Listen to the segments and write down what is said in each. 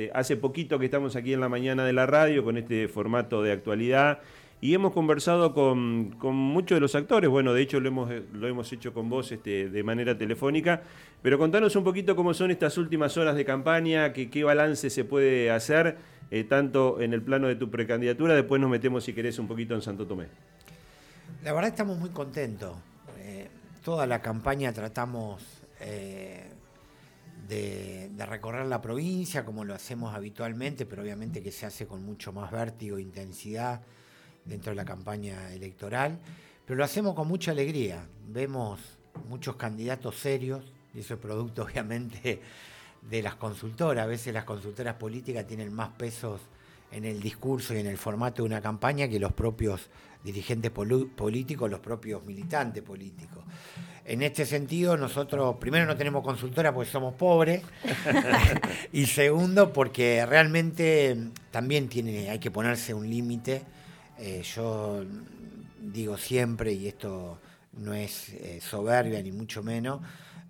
Eh, hace poquito que estamos aquí en la mañana de la radio con este formato de actualidad y hemos conversado con, muchos de los actores, bueno, de hecho lo hemos, hecho con vos este, de manera telefónica, pero contanos un poquito cómo son estas últimas horas de campaña, qué balance se puede hacer, eh, tanto en el plano de tu precandidatura, después nos metemos si querés un poquito en Santo Tomé. La verdad estamos muy contentos. Eh, toda la campaña tratamos de, recorrer la provincia como lo hacemos habitualmente, pero obviamente que se hace con mucho más vértigo e intensidad dentro de la campaña electoral. Pero lo hacemos con mucha alegría. Vemos muchos candidatos serios, y eso es producto obviamente de las consultoras. A veces las consultoras políticas tienen más pesos en el discurso y en el formato de una campaña que los propios dirigentes políticos, los propios militantes políticos. En este sentido, nosotros primero no tenemos consultora porque somos pobres y segundo porque realmente también tiene, hay que ponerse un límite. Eh, yo digo siempre, y esto no es eh, soberbia ni mucho menos,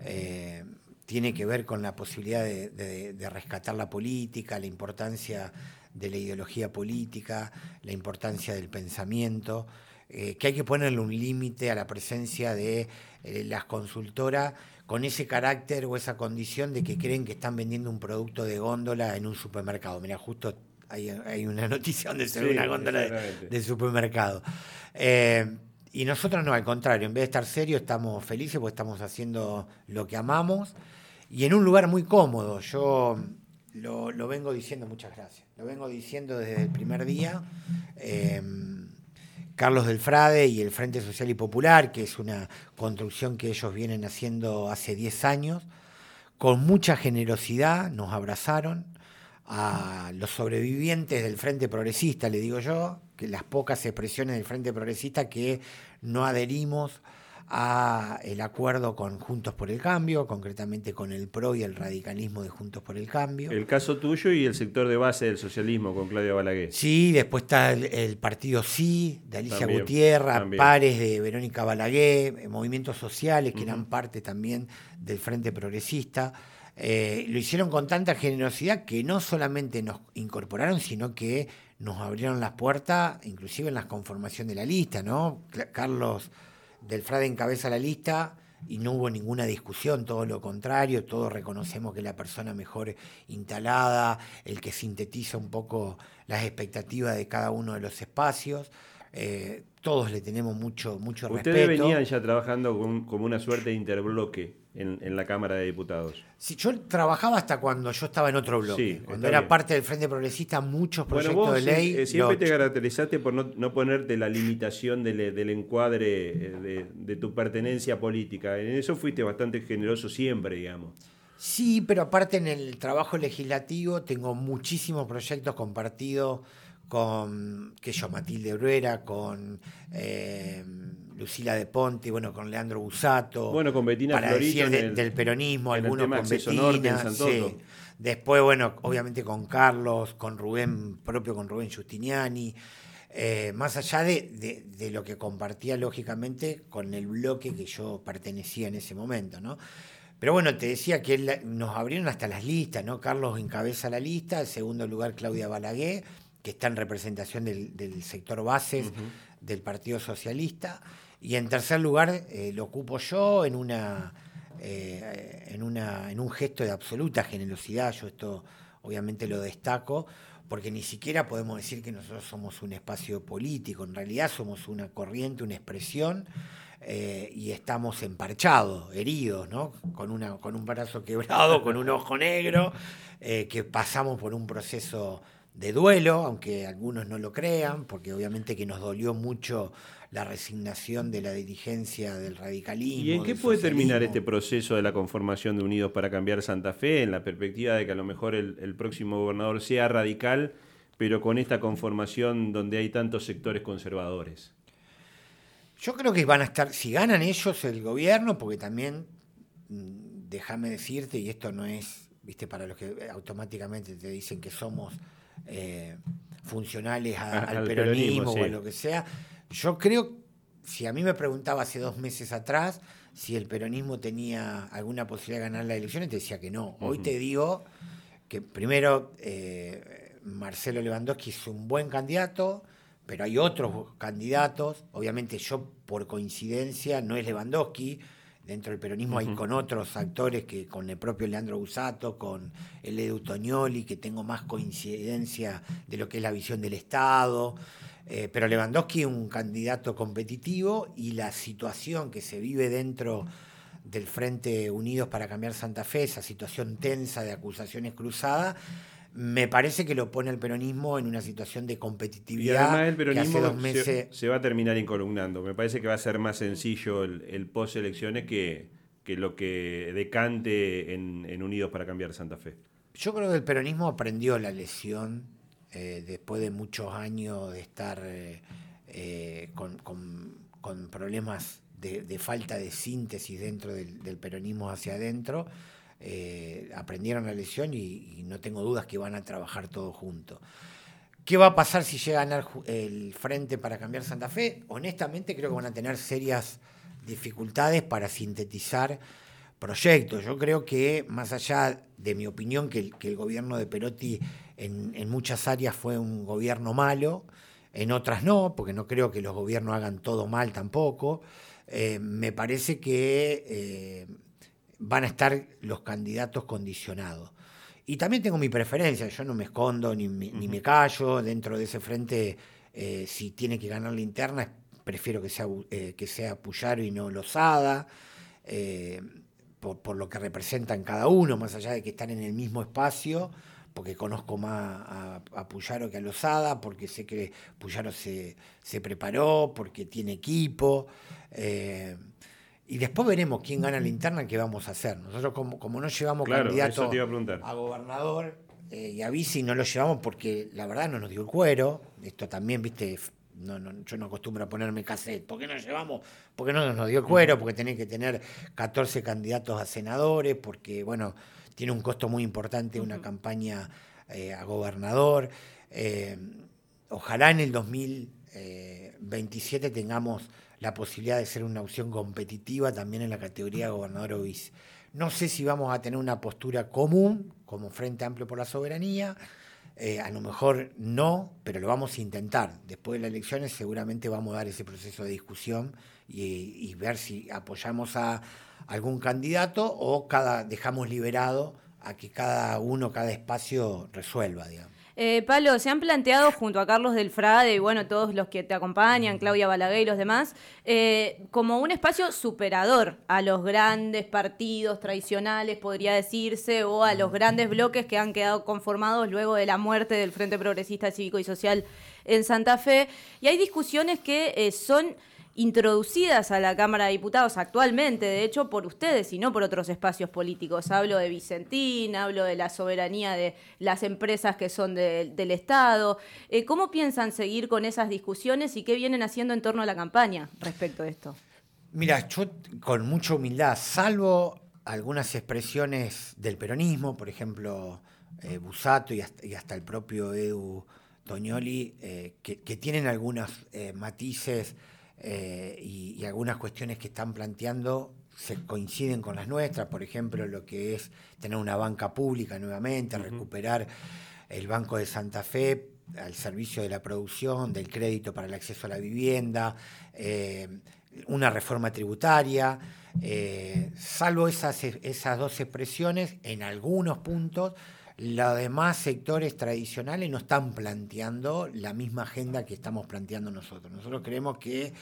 eh, tiene que ver con la posibilidad de rescatar la política, la importancia de la ideología política, la importancia del pensamiento, eh, que hay que ponerle un límite a la presencia de eh, las consultoras con ese carácter o esa condición de que creen que están vendiendo un producto de góndola en un supermercado. Mira, justo hay, una noticia donde se ve una góndola de, supermercado. Eh, y nosotros no, al contrario, en vez de estar serios, estamos felices porque estamos haciendo lo que amamos y en un lugar muy cómodo. Yo lo, vengo diciendo, muchas gracias, lo vengo diciendo desde el primer día. Em, Carlos del Frade y el Frente Social y Popular, que es una construcción que ellos vienen haciendo hace 10 años, con mucha generosidad nos abrazaron a los sobrevivientes del Frente Progresista, le digo yo, que las pocas expresiones del Frente Progresista que no adherimos a el acuerdo con Juntos por el Cambio, concretamente con el PRO y el radicalismo de Juntos por el Cambio. El caso tuyo y el sector de base del socialismo con Claudia Balaguer. Sí, después está el, partido Sí, de Alicia Gutiérrez, pares de Verónica Balaguer, eh, movimientos sociales que eran parte también del Frente Progresista. Eh, lo hicieron con tanta generosidad que no solamente nos incorporaron, sino que nos abrieron las puertas, inclusive en la conformación de la lista, ¿no? Carlos del Frade encabeza la lista y no hubo ninguna discusión, todo lo contrario, todos reconocemos que la persona mejor instalada, el que sintetiza un poco las expectativas de cada uno de los espacios. Eh, todos le tenemos mucho, mucho respeto. Ustedes venían ya trabajando como una suerte de interbloque en, la Cámara de Diputados. Sí, yo trabajaba hasta cuando yo estaba en otro bloque. cuando era parte del Frente Progresista, muchos proyectos de ley. Eh, siempre te caracterizaste por no, ponerte la limitación del, encuadre eh, de, tu pertenencia política. En eso fuiste bastante generoso siempre, digamos. Sí, pero aparte en el trabajo legislativo tengo muchísimos proyectos compartidos con, que yo, Matilde Bruera, con eh, Lucila de Ponte, bueno, con Leandro Busato. Bueno, con Betina para decir del peronismo, algunos con Betina. Después, bueno, obviamente con Carlos, con Rubén, propio con Rubén Justiniani. Eh, más allá de, de, lo que compartía lógicamente con el bloque que yo pertenecía en ese momento, ¿no? Pero bueno, te decía que nos abrieron hasta las listas, ¿no? Carlos encabeza la lista, en segundo lugar Claudia Balaguer, que está en representación del, sector bases del Partido Socialista. Y en tercer lugar eh, lo ocupo yo en una, eh, en una en un gesto de absoluta generosidad. Yo esto obviamente lo destaco, porque ni siquiera podemos decir que nosotros somos un espacio político, en realidad somos una corriente, una expresión, eh, y estamos emparchados, heridos, ¿no? Con, una, con un brazo quebrado, con un ojo negro, que pasamos por un proceso de duelo, aunque algunos no lo crean, porque obviamente que nos dolió mucho la resignación de la dirigencia del radicalismo. ¿Y en qué puede terminar este proceso de la conformación de Unidos para Cambiar Santa Fe en la perspectiva de que a lo mejor el, próximo gobernador sea radical, pero con esta conformación donde hay tantos sectores conservadores? Yo creo que van a estar, si ganan ellos el gobierno, porque también, mm, déjame decirte, y esto no es, viste, para los que automáticamente te dicen que somos eh, funcionales al, peronismo, o a lo que sea. Yo creo, si a mí me preguntaba hace dos meses atrás si el peronismo tenía alguna posibilidad de ganar las elecciones, te decía que no. Hoy te digo que primero eh, Marcelo Lewandowski es un buen candidato, pero hay otros candidatos. Obviamente yo por coincidencia no es Lewandowski. Dentro del peronismo hay con otros actores que con el propio Leandro Busato, con el Edu Tognoli, que tengo más coincidencia de lo que es la visión del Estado. Eh, pero Lewandowski es un candidato competitivo y la situación que se vive dentro del Frente Unidos para Cambiar Santa Fe, esa situación tensa de acusaciones cruzadas, me parece que lo pone el peronismo en una situación de competitividad. Y además el peronismo se, va a terminar incolumnando. Me parece que va a ser más sencillo el, post-elecciones que, que, lo que decante en, Unidos para Cambiar Santa Fe. Yo creo que el peronismo aprendió la lección eh, después de muchos años de estar eh, eh, con, con, problemas de, falta de síntesis dentro del, peronismo hacia adentro, aprendieron la lección y, no tengo dudas que van a trabajar todos juntos. ¿Qué va a pasar si llega a ganar el frente para cambiar Santa Fe? Honestamente creo que van a tener serias dificultades para sintetizar proyectos. Yo creo que, más allá de mi opinión, que el, gobierno de Perotti en, en, muchas áreas fue un gobierno malo, en otras no, porque no creo que los gobiernos hagan todo mal tampoco. Eh, me parece que eh, van a estar los candidatos condicionados. Y también tengo mi preferencia, yo no me escondo ni, me callo dentro de ese frente. Eh, si tiene que ganar la interna, prefiero que sea, que sea Puyaro y no Lozada, por, lo que representan cada uno, más allá de que están en el mismo espacio porque conozco más a, a, Puyaro que a Lozada, porque sé que Puyaro se, se preparó, porque tiene equipo. Eh, y después veremos quién gana la interna, qué vamos a hacer. Nosotros como, como no llevamos candidato a, gobernador eh, y a vice, no lo llevamos porque la verdad no nos dio el cuero. Esto también, viste, no, yo no acostumbro a ponerme cassette. ¿Por qué no llevamos? Porque no nos dio cuero, porque tenés que tener 14 candidatos a senadores, porque, bueno, tiene un costo muy importante una campaña eh, a gobernador. ojalá en el 2027 tengamos la posibilidad de ser una opción competitiva también en la categoría de gobernador o vice. No sé si vamos a tener una postura común como Frente Amplio por la Soberanía, eh, a lo mejor no, pero lo vamos a intentar. Después de las elecciones seguramente vamos a dar ese proceso de discusión y, ver si apoyamos a algún candidato o cada, dejamos liberado a que cada uno, cada espacio resuelva, digamos. Eh, Palo, se han planteado junto a Carlos del Frade y bueno, todos los que te acompañan, Claudia Balaguer y los demás, eh, como un espacio superador a los grandes partidos tradicionales, podría decirse, o a los grandes bloques que han quedado conformados luego de la muerte del Frente Progresista Cívico y Social en Santa Fe. Y hay discusiones que eh, son introducidas a la Cámara de Diputados actualmente, de hecho, por ustedes y no por otros espacios políticos. Hablo de Vicentín, hablo de la soberanía de las empresas que son del Estado. Eh, ¿Cómo piensan seguir con esas discusiones y qué vienen haciendo en torno a la campaña respecto a esto? Mira, yo con mucha humildad, salvo algunas expresiones del peronismo, por ejemplo, eh, Busato y hasta, el propio Edu Toñoli, eh, que, tienen algunos matices eh, y, algunas cuestiones que están planteando se coinciden con las nuestras, por ejemplo, lo que es tener una banca pública nuevamente, recuperar el Banco de Santa Fe al servicio de la producción, del crédito para el acceso a la vivienda, eh, una reforma tributaria, eh, salvo esas, esas dos expresiones, en algunos puntos los demás sectores tradicionales no están planteando la misma agenda que estamos planteando nosotros. Nosotros creemos que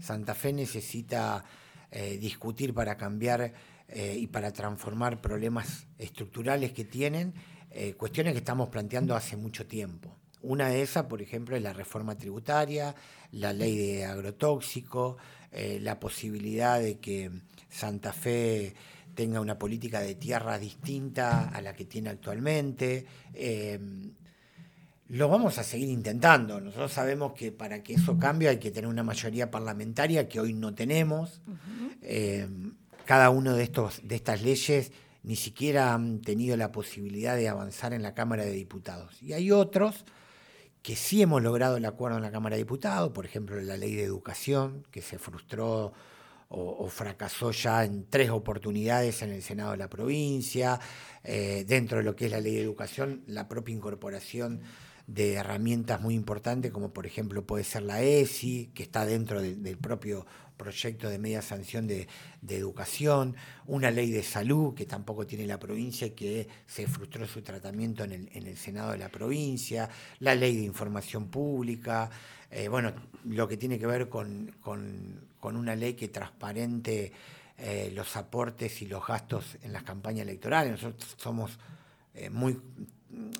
Santa Fe necesita eh, discutir para cambiar eh, y para transformar problemas estructurales que tienen, eh, cuestiones que estamos planteando hace mucho tiempo. Una de esas, por ejemplo, es la reforma tributaria, la ley de agrotóxico, la posibilidad de que Santa Fe tenga una política de tierra distinta a la que tiene actualmente. Eh, lo vamos a seguir intentando. Nosotros sabemos que para que eso cambie hay que tener una mayoría parlamentaria que hoy no tenemos. Eh, cada una de, estos, de estas leyes ni siquiera han tenido la posibilidad de avanzar en la Cámara de Diputados. Y hay otros que sí hemos logrado el acuerdo en la Cámara de Diputados, por ejemplo, la ley de educación, que se frustró o, fracasó ya en tres oportunidades en el Senado de la provincia, eh, dentro de lo que es la ley de educación, la propia incorporación de herramientas muy importantes, como por ejemplo puede ser la ESI, que está dentro del propio proyecto de media sanción de, educación, una ley de salud que tampoco tiene la provincia y que se frustró su tratamiento en el, Senado de la provincia, la ley de información pública, eh, bueno, lo que tiene que ver con, una ley que transparente eh, los aportes y los gastos en las campañas electorales. Nosotros somos eh, muy,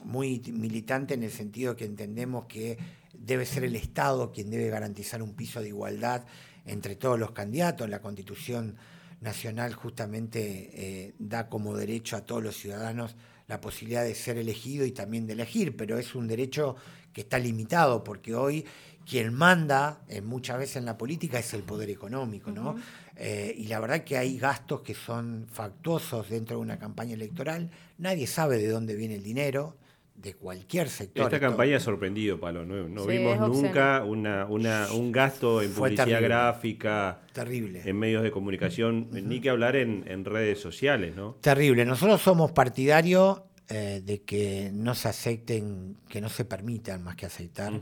muy militantes en el sentido que entendemos que debe ser el Estado quien debe garantizar un piso de igualdad entre todos los candidatos. La Constitución Nacional justamente eh, da como derecho a todos los ciudadanos la posibilidad de ser elegido y también de elegir, pero es un derecho que está limitado porque hoy quien manda eh, muchas veces en la política es el poder económico, ¿no? Eh, y la verdad que hay gastos que son factuosos dentro de una campaña electoral, nadie sabe de dónde viene el dinero, de cualquier sector. Esta campaña ha sorprendido, Palo. No, vimos nunca una, un gasto en publicidad gráfica, terrible. en medios de comunicación, ni que hablar en, redes sociales, ¿no? Terrible. Nosotros somos partidarios eh, de que no se acepten, que no se permitan más que aceptar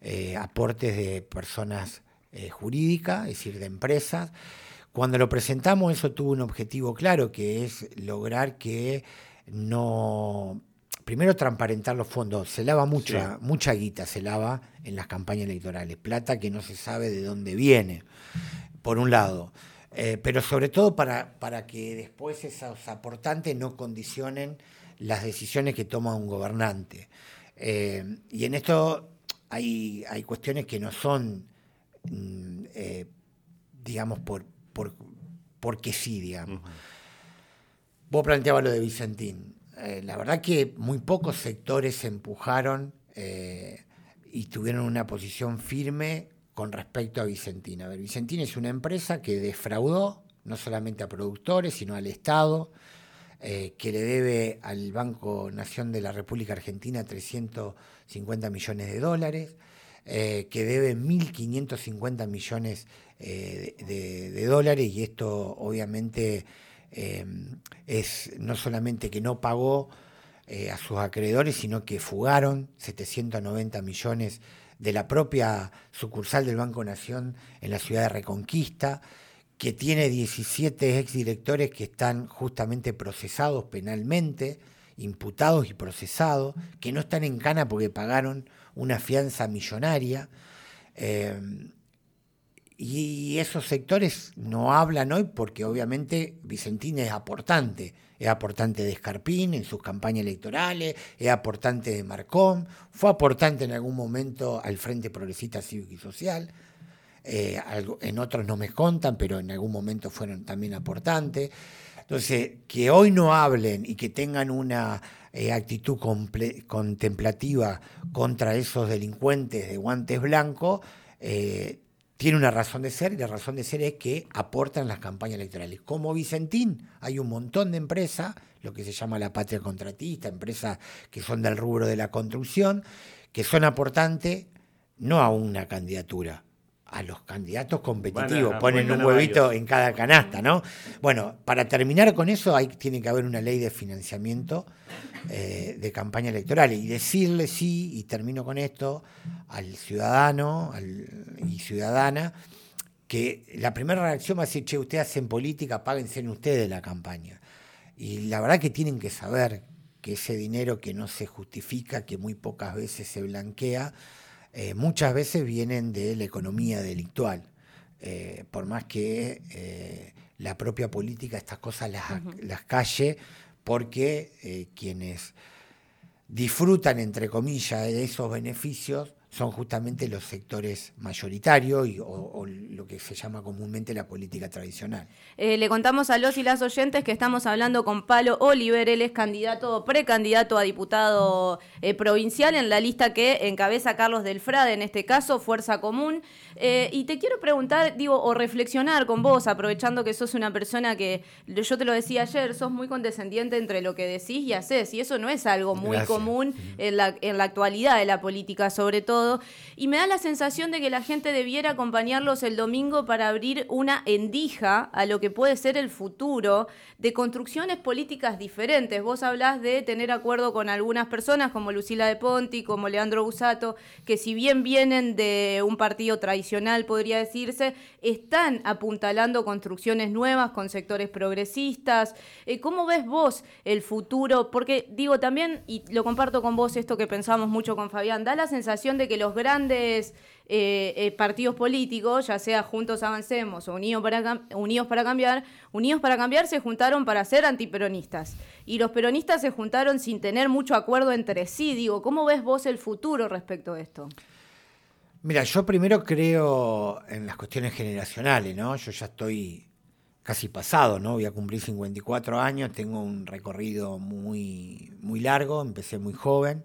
eh, aportes de personas eh, jurídicas, es decir, de empresas. Cuando lo presentamos, eso tuvo un objetivo claro, que es lograr que no primero transparentar los fondos. Se lava mucha, mucha guita, se lava en las campañas electorales. Plata que no se sabe de dónde viene, por un lado. Eh, pero sobre todo para, para que después esos aportantes no condicionen las decisiones que toma un gobernante. Eh, y en esto hay, hay cuestiones que no son, mm, eh, digamos, por, por, porque sí, digamos. Vos planteabas lo de Vicentín. Eh, la verdad que muy pocos sectores se empujaron y tuvieron una posición firme con respecto a Vicentina. A ver, Vicentina es una empresa que defraudó no solamente a productores, sino al Estado, eh, que le debe al Banco Nación de la República Argentina 350 millones de dólares, que debe 1.550 millones de, dólares, y esto obviamente Em, es no solamente que no pagó eh, a sus acreedores, sino que fugaron 790 millones de la propia sucursal del Banco Nación en la ciudad de Reconquista, que tiene 17 exdirectores que están justamente procesados penalmente, imputados y procesados, que no están en cana porque pagaron una fianza millonaria. Em, y esos sectores no hablan hoy porque obviamente Vicentín es aportante, es aportante de Escarpín en sus campañas electorales, es aportante de Marcón, fue aportante en algún momento al Frente Progresista Cívico y Social, eh, en otros no me contan, pero en algún momento fueron también aportantes. Entonces, que hoy no hablen y que tengan una eh, actitud contemplativa contra esos delincuentes de guantes blancos, eh, tiene una razón de ser y la razón de ser es que aportan las campañas electorales. Como Vicentín, hay un montón de empresas, lo que se llama la patria contratista, empresas que son del rubro de la construcción, que son aportantes no a una candidatura, a los candidatos competitivos, ponen un huevito en cada canasta, ¿no? Bueno, para terminar con eso hay, tiene que haber una ley de financiamiento eh, de campaña electoral y decirle sí, y termino con esto, al ciudadano y ciudadana, que la primera reacción va a decir, che, ustedes hacen política, páguense en ustedes la campaña. Y la verdad que tienen que saber que ese dinero que no se justifica, que muy pocas veces se blanquea, eh, muchas veces vienen de la economía delictual. Eh, por más que eh, la propia política estas cosas las, calle, porque quienes disfrutan, entre comillas, de esos beneficios son justamente los sectores mayoritarios y, o, lo que se llama comúnmente la política tradicional. Eh, le contamos a los y las oyentes que estamos hablando con Palo Oliver, él es candidato, precandidato a diputado eh, provincial en la lista que encabeza Carlos Delfrade, en este caso, Fuerza Común. Eh, y te quiero preguntar, digo, o reflexionar con vos, aprovechando que sos una persona que, yo te lo decía ayer, sos muy condescendiente entre lo que decís y haces, y eso no es algo muy común en la, en la actualidad de la política, sobre todo Y me da la sensación de que la gente debiera acompañarlos el domingo para abrir una endija a lo que puede ser el futuro de construcciones políticas diferentes. Vos hablás de tener acuerdo con algunas personas como Lucila de Ponti, como Leandro Busato, que si bien vienen de un partido tradicional, podría decirse, están apuntalando construcciones nuevas con sectores progresistas. Eh, ¿Cómo ves vos el futuro? Porque digo también, y lo comparto con vos esto que pensamos mucho con Fabián, da la sensación de que los grandes eh, eh, partidos políticos, ya sea Juntos Avancemos o Unidos para, Unidos para Cambiar, Unidos para Cambiar se juntaron para ser antiperonistas. Y los peronistas se juntaron sin tener mucho acuerdo entre sí. Digo, ¿cómo ves vos el futuro respecto a esto? Mira, yo primero creo en las cuestiones generacionales, ¿no? Yo ya estoy casi pasado, ¿no? Voy a cumplir 54 años, tengo un recorrido muy, muy largo, empecé muy joven.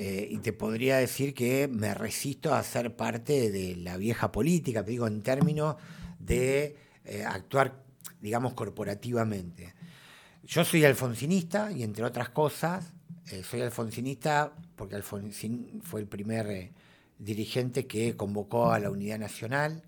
Eh, y te podría decir que me resisto a ser parte de la vieja política, te digo, en términos de eh, actuar, digamos, corporativamente. Yo soy alfonsinista y, entre otras cosas, eh, soy alfonsinista porque Alfonsín fue el primer dirigente que convocó a la unidad nacional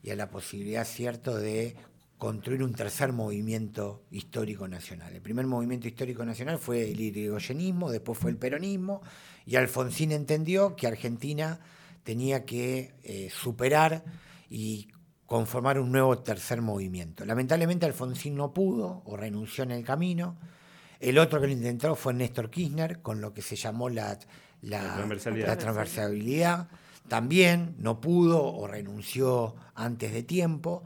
y a la posibilidad, cierto, de construir un tercer movimiento histórico nacional. El primer movimiento histórico nacional fue el irigoyenismo, después fue el peronismo, y Alfonsín entendió que Argentina tenía que eh, superar y conformar un nuevo tercer movimiento. Lamentablemente Alfonsín no pudo o renunció en el camino. El otro que lo intentó fue Néstor Kirchner, con lo que se llamó la, la, la transversalidad. También no pudo o renunció antes de tiempo.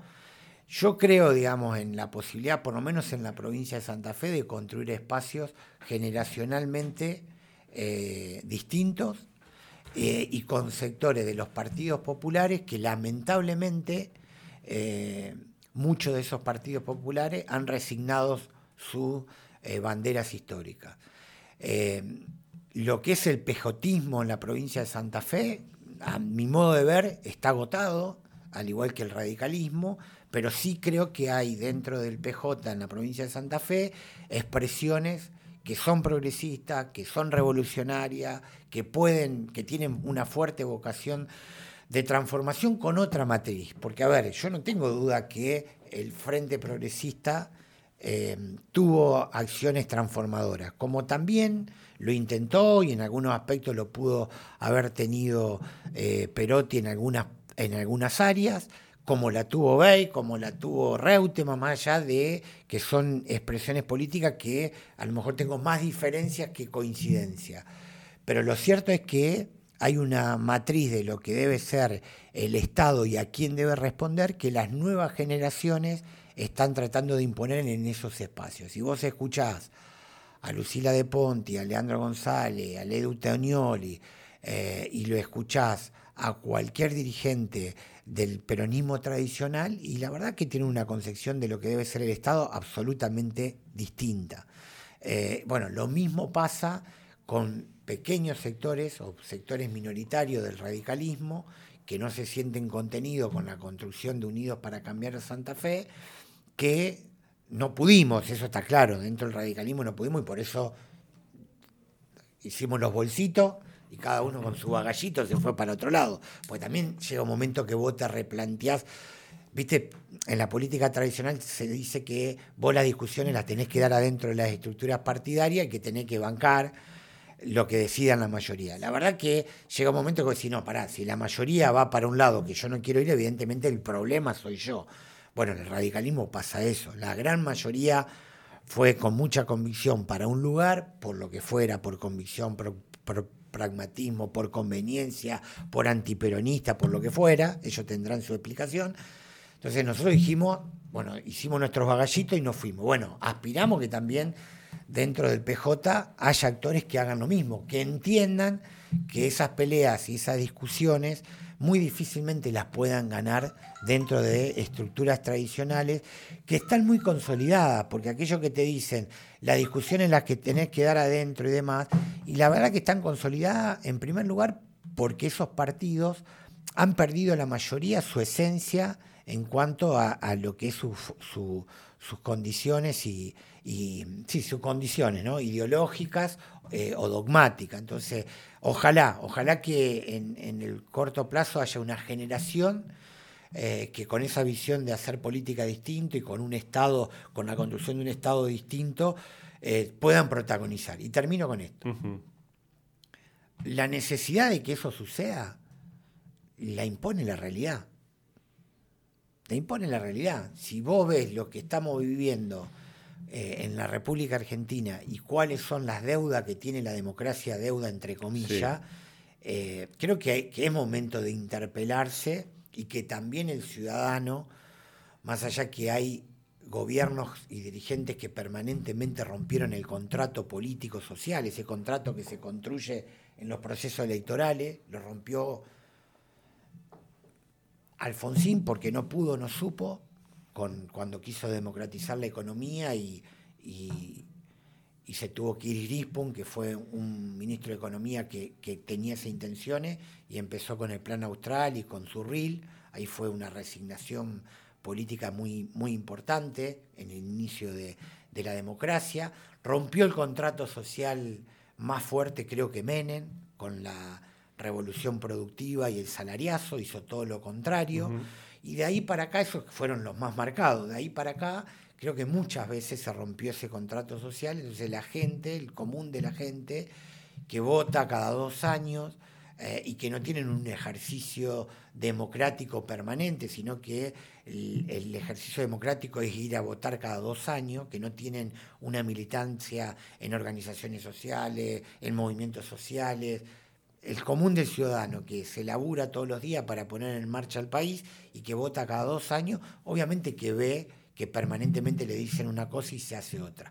Yo creo, digamos, en la posibilidad, por lo menos en la provincia de Santa Fe, de construir espacios generacionalmente eh, distintos eh, y con sectores de los partidos populares que lamentablemente eh, muchos de esos partidos populares han resignado sus banderas históricas. lo que es el pejotismo en la provincia de Santa Fe, a mi modo de ver, está agotado, al igual que el radicalismo, pero sí creo que hay dentro del PJ en la provincia de Santa Fe expresiones que son progresistas, que son revolucionarias, que pueden, que tienen una fuerte vocación de transformación con otra matriz. Porque, a ver, yo no tengo duda que el Frente Progresista eh, tuvo acciones transformadoras, como también lo intentó y en algunos aspectos lo pudo haber tenido eh, Perotti en algunas, en algunas áreas, como la tuvo Bey, como la tuvo Reutemann, más allá de que son expresiones políticas que a lo mejor tengo más diferencias que coincidencia. Pero lo cierto es que hay una matriz de lo que debe ser el Estado y a quién debe responder que las nuevas generaciones están tratando de imponer en esos espacios. Si vos escuchás a Lucila de Ponti, a Leandro González, a Ledu Teonioli, eh, y lo escuchás a cualquier dirigente del peronismo tradicional y la verdad que tiene una concepción de lo que debe ser el Estado absolutamente distinta. Eh, bueno, lo mismo pasa con pequeños sectores o sectores minoritarios del radicalismo que no se sienten contenidos con la construcción de Unidos para Cambiar Santa Fe, que no pudimos, eso está claro, dentro del radicalismo no pudimos y por eso hicimos los bolsitos y cada uno con su bagallito se fue para otro lado. Pues también llega un momento que vos te replanteás, viste, en la política tradicional se dice que vos las discusiones las tenés que dar adentro de las estructuras partidarias y que tenés que bancar lo que decidan la mayoría. La verdad que llega un momento que si no, pará, si la mayoría va para un lado que yo no quiero ir, evidentemente el problema soy yo. Bueno, en el radicalismo pasa eso. La gran mayoría fue con mucha convicción para un lugar, por lo que fuera, por convicción, por, pragmatismo, por conveniencia, por antiperonista, por lo que fuera, ellos tendrán su explicación. Entonces nosotros dijimos, bueno, hicimos nuestros bagallitos y nos fuimos. Bueno, aspiramos que también dentro del PJ haya actores que hagan lo mismo, que entiendan que esas peleas y esas discusiones muy difícilmente las puedan ganar dentro de estructuras tradicionales que están muy consolidadas, porque aquello que te dicen, la discusión en la que tenés que dar adentro y demás, y la verdad que están consolidadas en primer lugar porque esos partidos han perdido la mayoría su esencia en cuanto a, lo que es su, sus condiciones y, sí, sus condiciones, ¿no? Ideológicas eh, o dogmáticas. Entonces, ojalá, ojalá que en, el corto plazo haya una generación eh, que con esa visión de hacer política distinto y con un Estado, con la construcción de un Estado distinto, eh, puedan protagonizar. Y termino con esto. La necesidad de que eso suceda la impone la realidad. La impone la realidad. Si vos ves lo que estamos viviendo eh, en la República Argentina y cuáles son las deudas que tiene la democracia, deuda entre comillas, eh, creo que, que es momento de interpelarse y que también el ciudadano, más allá que hay gobiernos y dirigentes que permanentemente rompieron el contrato político-social, ese contrato que se construye en los procesos electorales, lo rompió Alfonsín porque no pudo, no supo, con, cuando quiso democratizar la economía y, se tuvo que ir Irispun, que fue un ministro de Economía que, tenía esas intenciones, y empezó con el Plan Austral y con su RIL. Ahí fue una resignación política muy, muy importante en el inicio de, de la democracia. Rompió el contrato social más fuerte, creo que Menem, con la revolución productiva y el salariazo, hizo todo lo contrario. Y de ahí para acá, esos fueron los más marcados, de ahí para acá creo que muchas veces se rompió ese contrato social, entonces la gente, el común de la gente, que vota cada dos años eh, y que no tienen un ejercicio democrático permanente, sino que el, el, ejercicio democrático es ir a votar cada dos años, que no tienen una militancia en organizaciones sociales, en movimientos sociales, el común del ciudadano que se labura todos los días para poner en marcha el país y que vota cada dos años, obviamente que ve que permanentemente le dicen una cosa y se hace otra.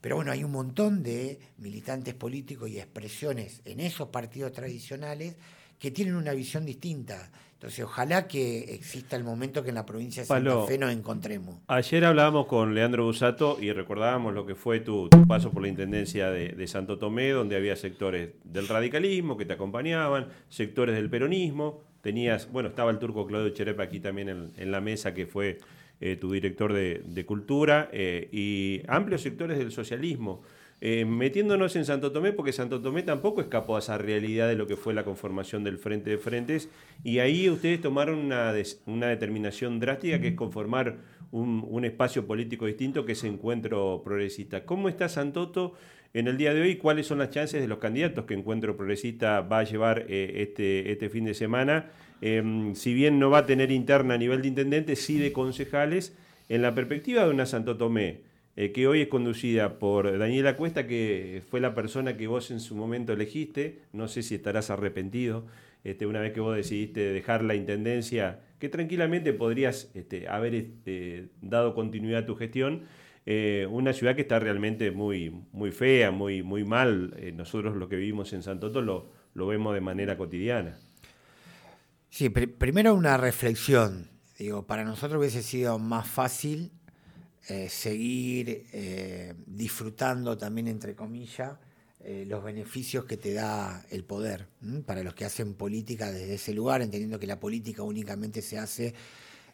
Pero bueno, hay un montón de militantes políticos y expresiones en esos partidos tradicionales que tienen una visión distinta. Entonces, ojalá que exista el momento que en la provincia de Santa Fe nos encontremos. Ayer hablábamos con Leandro Busato y recordábamos lo que fue tu, paso por la Intendencia de, Santo Tomé, donde había sectores del radicalismo que te acompañaban, sectores del peronismo. Tenías, bueno, estaba el turco Claudio Cherepa aquí también en, la mesa, que fue eh, tu director de, Cultura, eh, y amplios sectores del socialismo. Eh, metiéndonos en Santo Tomé, porque Santo Tomé tampoco escapó a esa realidad de lo que fue la conformación del Frente de Frentes, y ahí ustedes tomaron una, una determinación drástica que es conformar un, espacio político distinto que es Encuentro Progresista. ¿Cómo está Santoto en el día de hoy? ¿Cuáles son las chances de los candidatos que Encuentro Progresista va a llevar eh, este, este fin de semana? Em, si bien no va a tener interna a nivel de intendente, sí de concejales, en la perspectiva de una Santo Tomé eh, que hoy es conducida por Daniela Cuesta, que fue la persona que vos en su momento elegiste. No sé si estarás arrepentido este, una vez que vos decidiste dejar la intendencia, que tranquilamente podrías este, haber este, dado continuidad a tu gestión. Eh, una ciudad que está realmente muy, muy fea, muy, muy mal. Eh, nosotros lo que vivimos en Santoto lo, lo vemos de manera cotidiana. Sí, primero una reflexión. Digo, para nosotros hubiese sido más fácil eh, seguir eh, disfrutando también, entre comillas, eh, los beneficios que te da el poder para los que hacen política desde ese lugar, entendiendo que la política únicamente se hace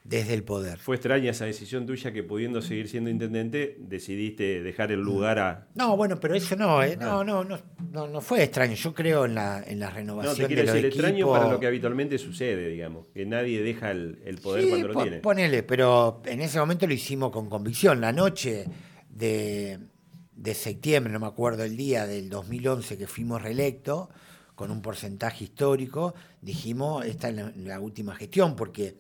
desde el poder. ¿Fue extraña esa decisión tuya que pudiendo seguir siendo intendente decidiste dejar el lugar a... No, bueno, pero eso no, ¿eh? no, no, no, no, fue extraño. Yo creo en la, en la renovación no, te quiero decir, extraño para lo que habitualmente sucede, digamos, que nadie deja el, poder cuando lo tiene. Ponele, pero en ese momento lo hicimos con convicción. La noche de, de septiembre, no me acuerdo el día del 2011 que fuimos reelectos, con un porcentaje histórico, dijimos, esta es la última gestión, porque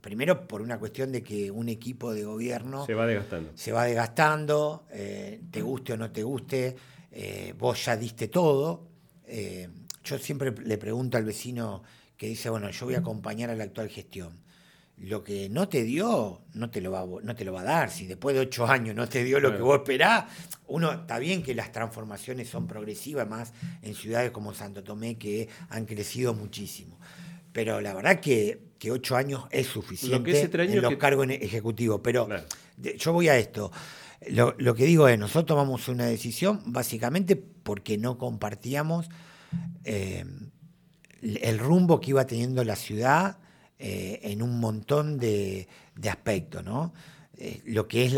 primero por una cuestión de que un equipo de gobierno se va desgastando. Se va desgastando, eh, te guste o no te guste, eh, vos ya diste todo. Eh, yo siempre le pregunto al vecino que dice, bueno, yo voy a acompañar a la actual gestión. Lo que no te dio, no te lo va, no te lo va a dar. Si después de ocho años no te dio lo que vos esperás, uno está bien que las transformaciones son progresivas, más en ciudades como Santo Tomé que han crecido muchísimo pero la verdad que, que ocho años es suficiente en los cargos ejecutivos. Pero yo voy a esto. Lo, que digo es, nosotros tomamos una decisión básicamente porque no compartíamos eh, el rumbo que iba teniendo la ciudad eh, en un montón de, aspectos, ¿no? eh, lo que es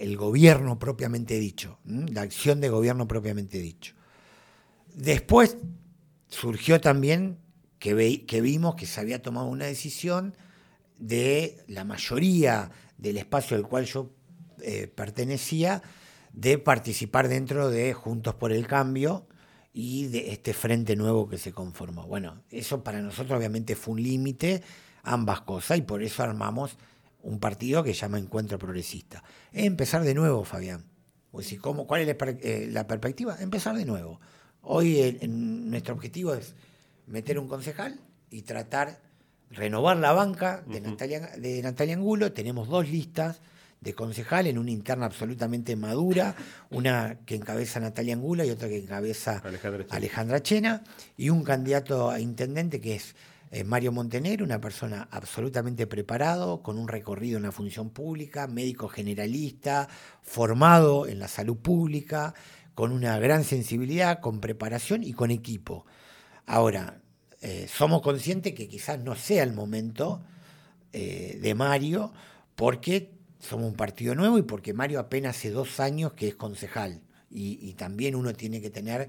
el gobierno propiamente dicho, la acción de gobierno propiamente dicho. Después surgió también que, vimos que se había tomado una decisión de la mayoría del espacio al cual yo eh, pertenecía de participar dentro de Juntos por el Cambio y de este frente nuevo que se conformó. Bueno, eso para nosotros obviamente fue un límite, ambas cosas, y por eso armamos un partido que se llama Encuentro Progresista. Es empezar de nuevo, Fabián. Pues, ¿cómo, ¿Cuál es eh, la, perspectiva? Empezar de nuevo. Hoy nuestro objetivo es meter un concejal y tratar renovar la banca de, Natalia, de Natalia Angulo. Tenemos dos listas de concejal en una interna absolutamente madura, una que encabeza Natalia Angulo y otra que encabeza Alejandra Chena, y un candidato a intendente que es eh, Mario Montenegro, una persona absolutamente preparado, con un recorrido en la función pública, médico generalista, formado en la salud pública, con una gran sensibilidad, con preparación y con equipo. Ahora, eh, somos conscientes que quizás no sea el momento eh, de Mario, porque somos un partido nuevo y porque Mario apenas hace dos años que es concejal. Y, también uno tiene que tener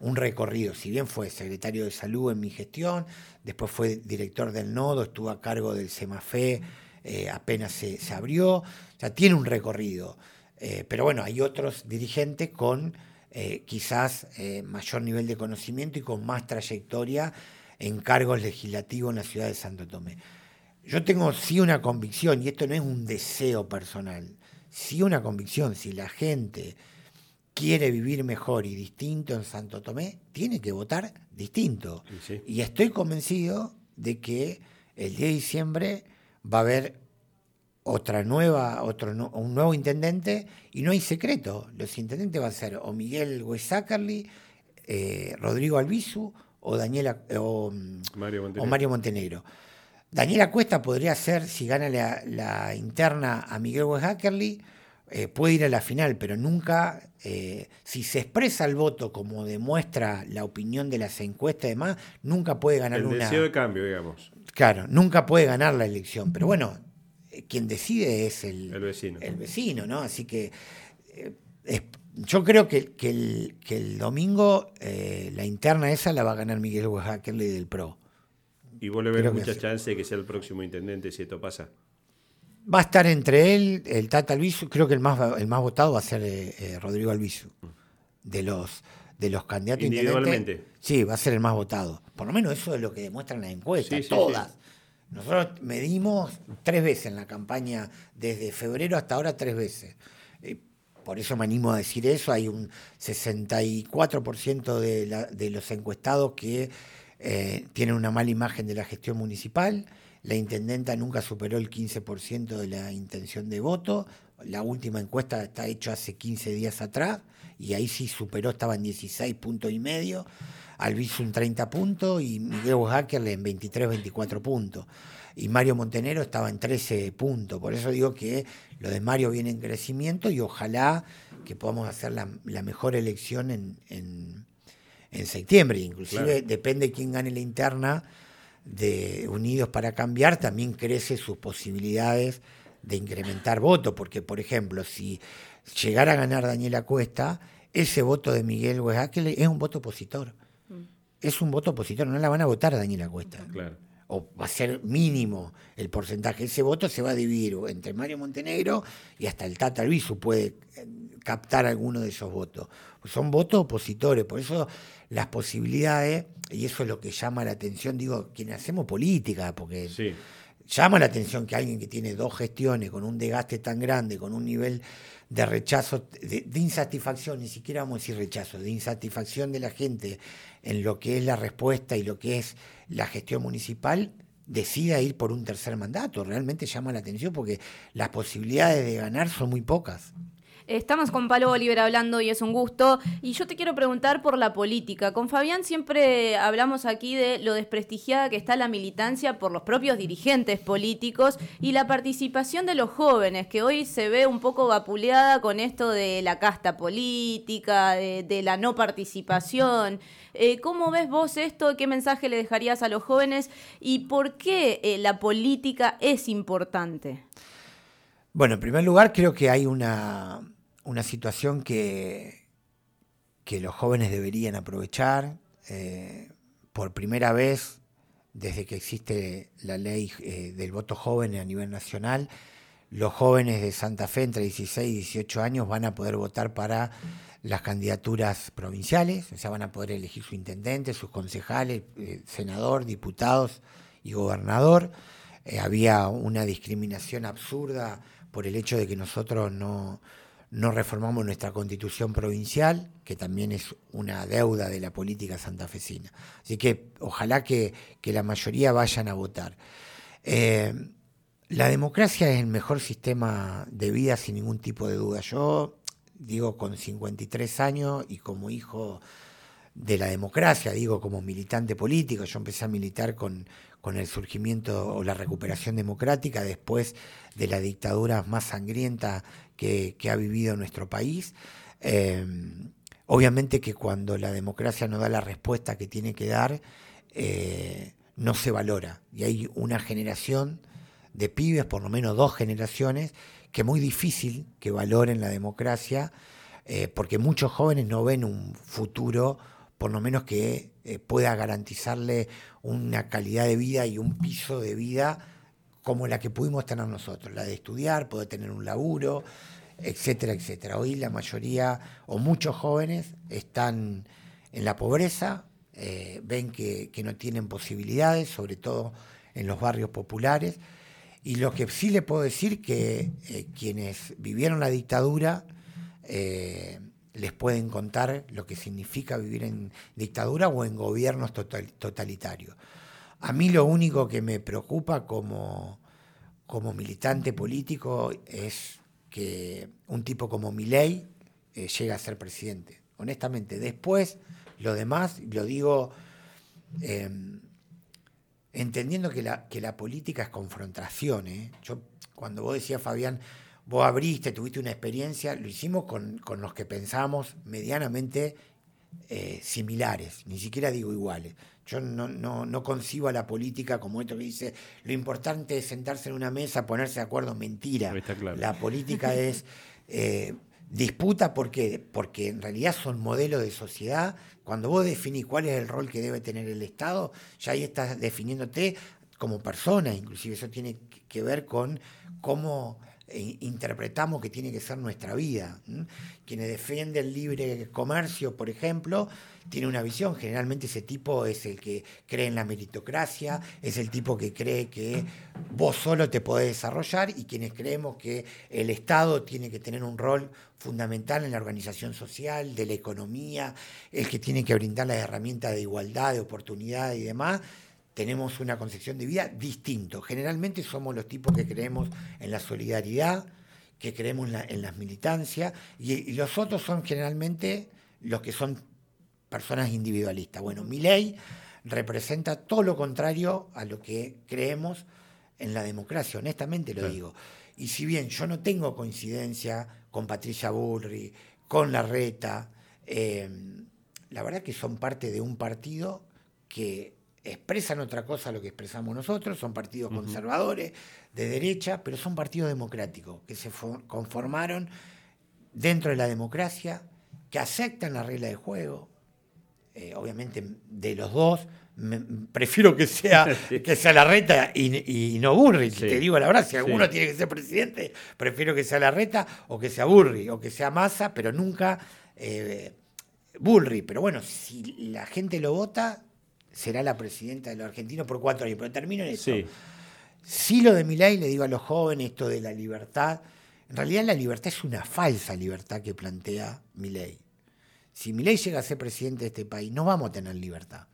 un recorrido. Si bien fue secretario de salud en mi gestión, después fue director del nodo, estuvo a cargo del SEMAFE, eh, apenas se, abrió, o sea, tiene un recorrido. pero bueno, hay otros dirigentes con quizás mayor nivel de conocimiento y con más trayectoria en cargos legislativos en la ciudad de Santo Tomé. Yo tengo sí una convicción, y esto no es un deseo personal, sí una convicción, si la gente quiere vivir mejor y distinto en Santo Tomé, tiene que votar distinto. Y estoy convencido de que el 10 de diciembre va a haber otra nueva, otro, un nuevo intendente y no hay secreto. Los intendentes van a ser o Miguel Huesácarli, eh, Rodrigo Albizu o, Daniela, o, Mario Montenegro. Daniela Cuesta podría ser, si gana la, interna a Miguel West eh, puede ir a la final, pero nunca, eh, si se expresa el voto como demuestra la opinión de las encuestas y demás, nunca puede ganar el una... El deseo de cambio, digamos. Claro, nunca puede ganar la elección, pero bueno, eh, quien decide es el, el vecino. El vecino, ¿no? Así que yo creo que, el, domingo eh, la interna esa la va a ganar Miguel Huajakerle del PRO. ¿Y vos le ves mucha chance de que sea el próximo intendente si esto pasa? Va a estar entre él, el Tata Albizu, creo que el más, el más votado va a ser eh, eh, Rodrigo Albizu. De los, de los candidatos Individualmente. Sí, va a ser el más votado. Por lo menos eso es lo que demuestran las encuestas, todas. Nosotros medimos tres veces en la campaña, desde febrero hasta ahora tres veces por eso me animo a decir eso, hay un 64% de, de, los encuestados que eh, tienen una mala imagen de la gestión municipal, la intendenta nunca superó el 15% de la intención de voto, la última encuesta está hecha hace 15 días atrás y ahí sí superó, estaba en 16 puntos y medio, Alviso un 30 puntos y Miguel Hacker en 23, 24 puntos y Mario Montenero estaba en 13 puntos. Por eso digo que lo de Mario viene en crecimiento y ojalá que podamos hacer la, mejor elección en, en, septiembre. Inclusive depende quién gane la interna de Unidos para Cambiar, también crece sus posibilidades de incrementar votos, porque por ejemplo, si llegara a ganar Daniela Cuesta, ese voto de Miguel Huejaquel es un voto opositor. Mm. Es un voto opositor, no la van a votar a Daniela Cuesta. Claro o va a ser mínimo el porcentaje. Ese voto se va a dividir entre Mario Montenegro y hasta el Tata Luisu puede eh, captar alguno de esos votos. Son votos opositores, por eso las posibilidades, y eso es lo que llama la atención, digo, quienes hacemos política, porque llama la atención que alguien que tiene dos gestiones con un desgaste tan grande, con un nivel de rechazo, de, de, insatisfacción, ni siquiera vamos a decir rechazo, de insatisfacción de la gente en lo que es la respuesta y lo que es la gestión municipal, decida ir por un tercer mandato. Realmente llama la atención porque las posibilidades de ganar son muy pocas. Estamos con Palo Bolívar hablando y es un gusto. Y yo te quiero preguntar por la política. Con Fabián siempre hablamos aquí de lo desprestigiada que está la militancia por los propios dirigentes políticos y la participación de los jóvenes, que hoy se ve un poco vapuleada con esto de la casta política, de, la no participación. Eh, ¿Cómo ves vos esto? ¿Qué mensaje le dejarías a los jóvenes? ¿Y por qué eh, la política es importante? Bueno, en primer lugar creo que hay una, una situación que, que los jóvenes deberían aprovechar. Eh, por primera vez, desde que existe la ley del voto joven a nivel nacional, los jóvenes de Santa Fe entre 16 y 18 años van a poder votar para las candidaturas provinciales, o sea, van a poder elegir su intendente, sus concejales, eh, senador, diputados y gobernador. había una discriminación absurda por el hecho de que nosotros no, reformamos nuestra constitución provincial, que también es una deuda de la política santafesina. Así que ojalá que, la mayoría vayan a votar. Eh, la democracia es el mejor sistema de vida sin ningún tipo de duda. Yo digo con 53 años y como hijo de la democracia, digo como militante político, yo empecé a militar con, con el surgimiento o la recuperación democrática después de la dictadura más sangrienta que, ha vivido nuestro país. Eh, obviamente que cuando la democracia no da la respuesta que tiene que dar, eh, no se valora. Y hay una generación de pibes, por lo menos dos generaciones, que es muy difícil que valoren la democracia, eh, porque muchos jóvenes no ven un futuro, por lo menos que pueda garantizarle una calidad de vida y un piso de vida como la que pudimos tener nosotros, la de estudiar, poder tener un laburo, etcétera, etcétera. Hoy la mayoría o muchos jóvenes están en la pobreza, eh, ven que, no tienen posibilidades, sobre todo en los barrios populares. Y lo que sí le puedo decir que eh, quienes vivieron la dictadura eh, les pueden contar lo que significa vivir en dictadura o en gobiernos totalitarios. A mí lo único que me preocupa como, como militante político es que un tipo como Milei eh, llegue a ser presidente. Honestamente, después lo demás, lo digo em, entendiendo que la, que la política es confrontación. ¿eh? Yo, cuando vos decías, Fabián, vos abriste, tuviste una experiencia, lo hicimos con, los que pensamos medianamente eh, similares, ni siquiera digo iguales. Yo no, no, no, concibo a la política como esto que dice, lo importante es sentarse en una mesa, ponerse de acuerdo, mentira. La política es eh, disputa porque, porque en realidad son modelos de sociedad. Cuando vos definís cuál es el rol que debe tener el Estado, ya ahí estás definiéndote como persona, inclusive eso tiene que ver con cómo e interpretamos que tiene que ser nuestra vida. Quienes defienden el libre comercio, por ejemplo, tiene una visión. Generalmente ese tipo es el que cree en la meritocracia, es el tipo que cree que vos solo te podés desarrollar y quienes creemos que el Estado tiene que tener un rol fundamental en la organización social, de la economía, el que tiene que brindar las herramientas de igualdad, de oportunidad y demás, tenemos una concepción de vida distinto. Generalmente somos los tipos que creemos en la solidaridad, que creemos en, las militancias, y, los otros son generalmente los que son personas individualistas. Bueno, mi ley representa todo lo contrario a lo que creemos en la democracia, honestamente lo digo. Y si bien yo no tengo coincidencia con Patricia Bullrich, con Larreta, eh, la verdad que son parte de un partido que expresan otra cosa a lo que expresamos nosotros, son partidos conservadores, de derecha, pero son partidos democráticos, que se conformaron dentro de la democracia, que aceptan la regla de juego, eh, obviamente de los dos, prefiero que sea, que sea la reta y, no Burri, te digo la verdad, si alguno tiene que ser presidente, prefiero que sea la reta o que sea Burri o que sea Massa, pero nunca eh, Burri. Pero bueno, si la gente lo vota, será la presidenta de los argentinos por cuatro años. Pero termino en eso. Sí. lo de mi ley, le digo a los jóvenes, esto de la libertad. En realidad la libertad es una falsa libertad que plantea mi ley. Si mi ley llega a ser presidente de este país, no vamos a tener libertad.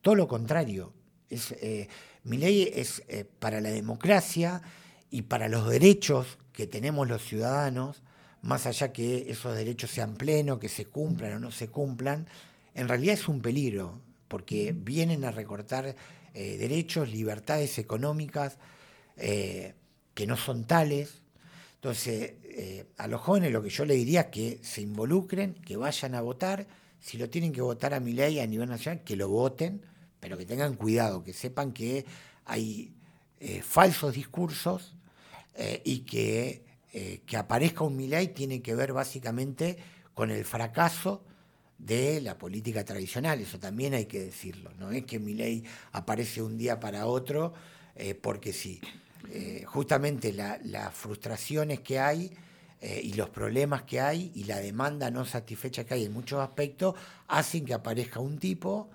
Todo lo contrario. Es, eh, mi ley es eh, para la democracia y para los derechos que tenemos los ciudadanos, más allá que esos derechos sean plenos, que se cumplan o no se cumplan, en realidad es un peligro porque vienen a recortar eh, derechos, libertades económicas eh, que no son tales. Entonces, eh, a los jóvenes lo que yo le diría es que se involucren, que vayan a votar, si lo tienen que votar a mi ley a nivel nacional, que lo voten, pero que tengan cuidado, que sepan que hay falsos discursos y que que aparezca un Milei tiene que ver básicamente con el fracaso de la política tradicional, eso también hay que decirlo, no es que Milei aparece un día para otro eh, porque sí. Eh, justamente las frustraciones que hay y los problemas que hay y la demanda no satisfecha que hay en muchos aspectos hacen que aparezca un tipo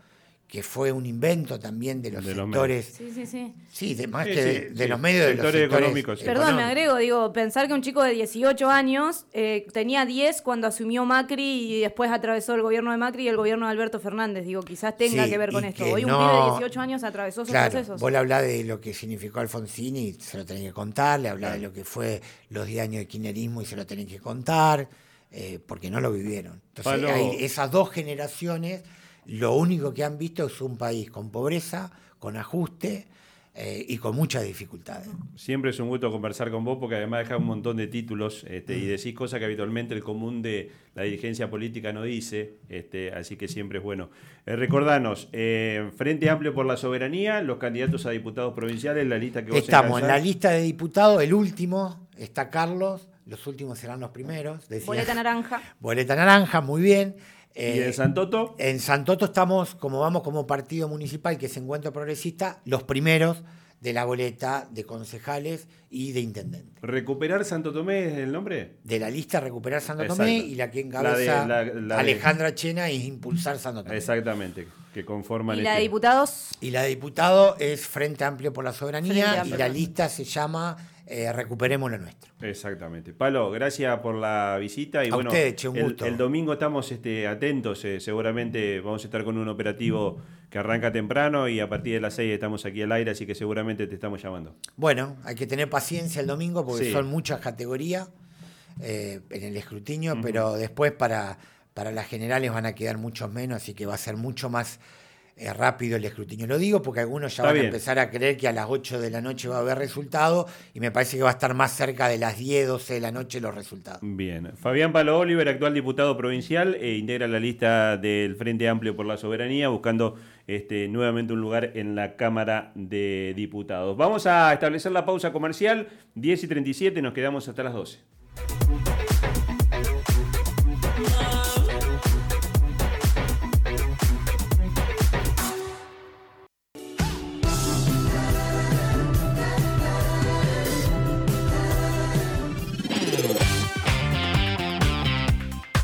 que fue un invento también de los sectores. sí, sí, sí. Sí, de, más que de, los medios de los sectores económicos. Perdón, me agrego, digo, pensar que un chico de 18 años eh, tenía 10 cuando asumió Macri y después atravesó el gobierno de Macri y el gobierno de Alberto Fernández. Digo, quizás tenga que ver con esto. Hoy un pibe de 18 años atravesó esos claro, procesos. Vos le hablás de lo que significó Alfonsini, se lo tenés que contar, le hablás de lo que fue los 10 años de kirchnerismo y se lo tenés que contar, eh, porque no lo vivieron. Entonces, hay esas dos generaciones lo único que han visto es un país con pobreza, con ajuste eh, y con muchas dificultades. Siempre es un gusto conversar con vos porque además dejas un montón de títulos este, y mm. decís cosas que habitualmente el común de la dirigencia política no dice, este, así que siempre es bueno. Eh, recordanos, eh, Frente Amplio por la Soberanía, los candidatos a diputados provinciales, la lista que vos Estamos en la lista de diputados, el último está Carlos, los últimos serán los primeros. Boleta naranja. Boleta naranja, muy bien. ¿Y en Santoto? En Santoto estamos, como vamos como partido municipal, que es Encuentro Progresista, los primeros de la boleta de concejales y de intendentes. ¿Recuperar Santo Tomé es el nombre? De la lista Recuperar Santo Tomé y la que encabeza Alejandra Chena es Impulsar Santo Tomé. Exactamente, que conforman... ¿Y la de este- diputados? Y la de diputados es Frente Amplio por la Soberanía y la lista se llama eh, recuperemos lo nuestro. Exactamente. Palo, gracias por la visita. Y bueno, el, domingo estamos este, atentos. Eh, seguramente vamos a estar con un operativo que arranca temprano y a partir de las 6 estamos aquí al aire, así que seguramente te estamos llamando. Bueno, hay que tener paciencia el domingo porque son muchas categorías eh, en el escrutinio, pero después para, para las generales van a quedar muchos menos, así que va a ser mucho más es rápido el escrutinio. Lo digo porque algunos ya van a empezar a creer que a las 8 de la noche va a haber resultado y me parece que va a estar más cerca de las 10, 12 de la noche los resultados. Bien. Fabián Palo Oliver, actual diputado provincial, e integra la lista del Frente Amplio por la Soberanía, buscando este, nuevamente un lugar en la Cámara de Diputados. Vamos a establecer la pausa comercial, 10 y 37, nos quedamos hasta las 12.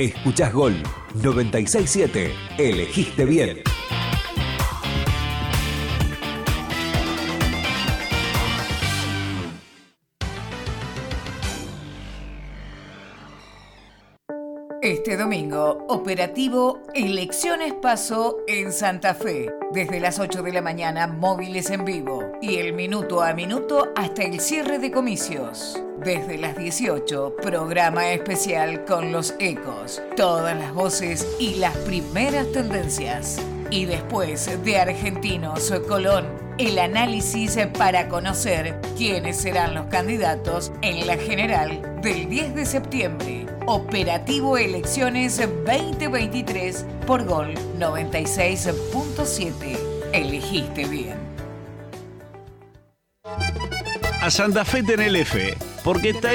Escuchás Gol 967. Elegiste bien. Este domingo, operativo Elecciones Paso en Santa Fe. Desde las 8 de la mañana, móviles en vivo. Y el minuto a minuto hasta el cierre de comicios. Desde las 18, programa especial con los ecos, todas las voces y las primeras tendencias. Y después de Argentinos Colón, el análisis para conocer quiénes serán los candidatos en la general del 10 de septiembre. Operativo Elecciones 2023 por Gol 96.7. Elegiste bien. A Santa Fe Tenelefe porque está